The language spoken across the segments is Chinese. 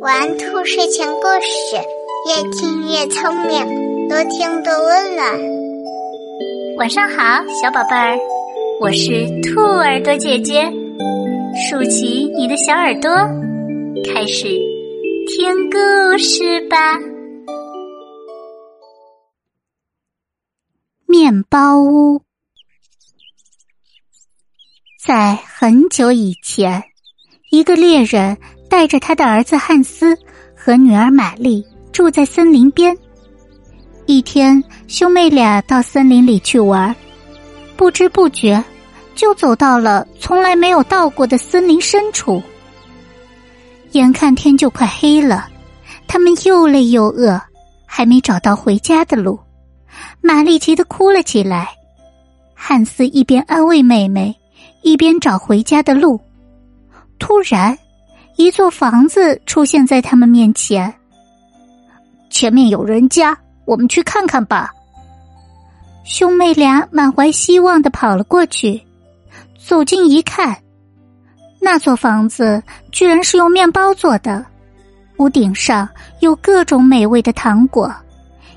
玩兔睡前故事，越听越聪明，多听多温暖。晚上好，小宝贝儿，我是兔耳朵姐姐，竖起你的小耳朵，开始听故事吧。面包屋，在很久以前，一个猎人。带着他的儿子汉斯和女儿玛丽住在森林边。一天，兄妹俩到森林里去玩，不知不觉就走到了从来没有到过的森林深处。眼看天就快黑了，他们又累又饿，还没找到回家的路。玛丽急得哭了起来。汉斯一边安慰妹妹，一边找回家的路。突然。一座房子出现在他们面前，前面有人家，我们去看看吧。兄妹俩满怀希望的跑了过去，走近一看，那座房子居然是用面包做的，屋顶上有各种美味的糖果。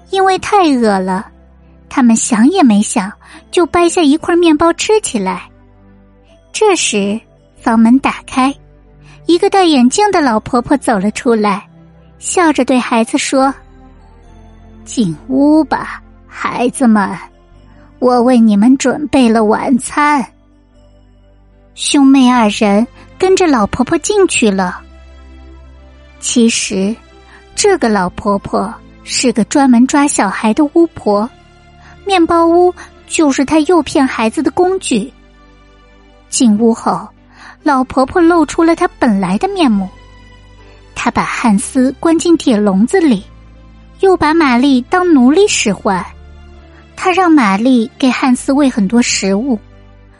因为太饿了，他们想也没想就掰下一块面包吃起来。这时，房门打开。一个戴眼镜的老婆婆走了出来，笑着对孩子说：“进屋吧，孩子们，我为你们准备了晚餐。”兄妹二人跟着老婆婆进去了。其实，这个老婆婆是个专门抓小孩的巫婆，面包屋就是她诱骗孩子的工具。进屋后。老婆婆露出了她本来的面目，她把汉斯关进铁笼子里，又把玛丽当奴隶使唤。她让玛丽给汉斯喂很多食物，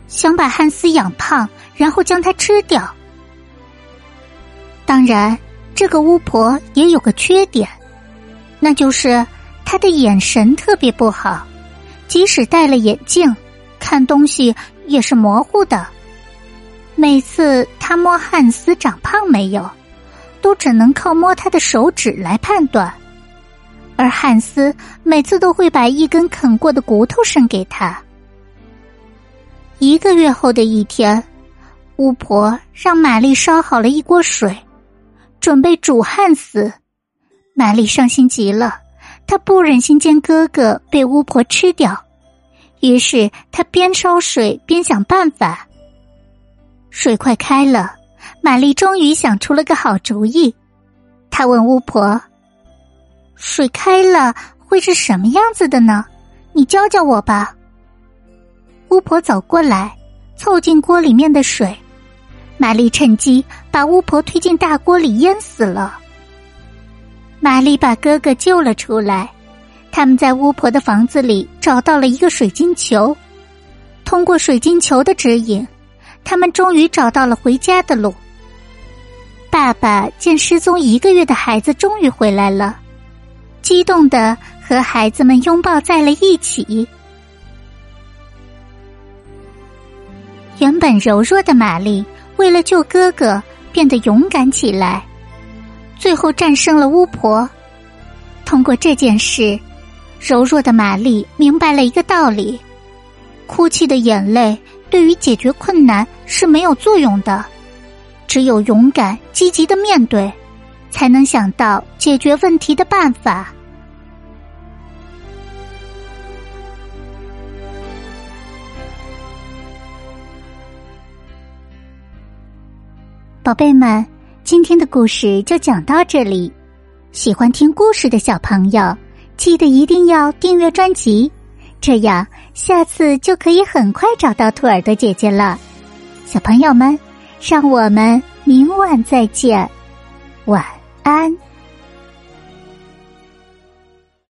想把汉斯养胖，然后将他吃掉。当然，这个巫婆也有个缺点，那就是她的眼神特别不好，即使戴了眼镜，看东西也是模糊的。每次他摸汉斯长胖没有，都只能靠摸他的手指来判断，而汉斯每次都会把一根啃过的骨头伸给他。一个月后的一天，巫婆让玛丽烧好了一锅水，准备煮汉斯。玛丽伤心极了，她不忍心见哥哥被巫婆吃掉，于是她边烧水边想办法。水快开了，玛丽终于想出了个好主意。她问巫婆：“水开了会是什么样子的呢？你教教我吧。”巫婆走过来，凑近锅里面的水。玛丽趁机把巫婆推进大锅里淹死了。玛丽把哥哥救了出来。他们在巫婆的房子里找到了一个水晶球，通过水晶球的指引。他们终于找到了回家的路。爸爸见失踪一个月的孩子终于回来了，激动的和孩子们拥抱在了一起。原本柔弱的玛丽为了救哥哥，变得勇敢起来，最后战胜了巫婆。通过这件事，柔弱的玛丽明白了一个道理：哭泣的眼泪。对于解决困难是没有作用的，只有勇敢积极的面对，才能想到解决问题的办法。宝贝们，今天的故事就讲到这里。喜欢听故事的小朋友，记得一定要订阅专辑。这样，下次就可以很快找到兔耳朵姐姐了。小朋友们，让我们明晚再见，晚安。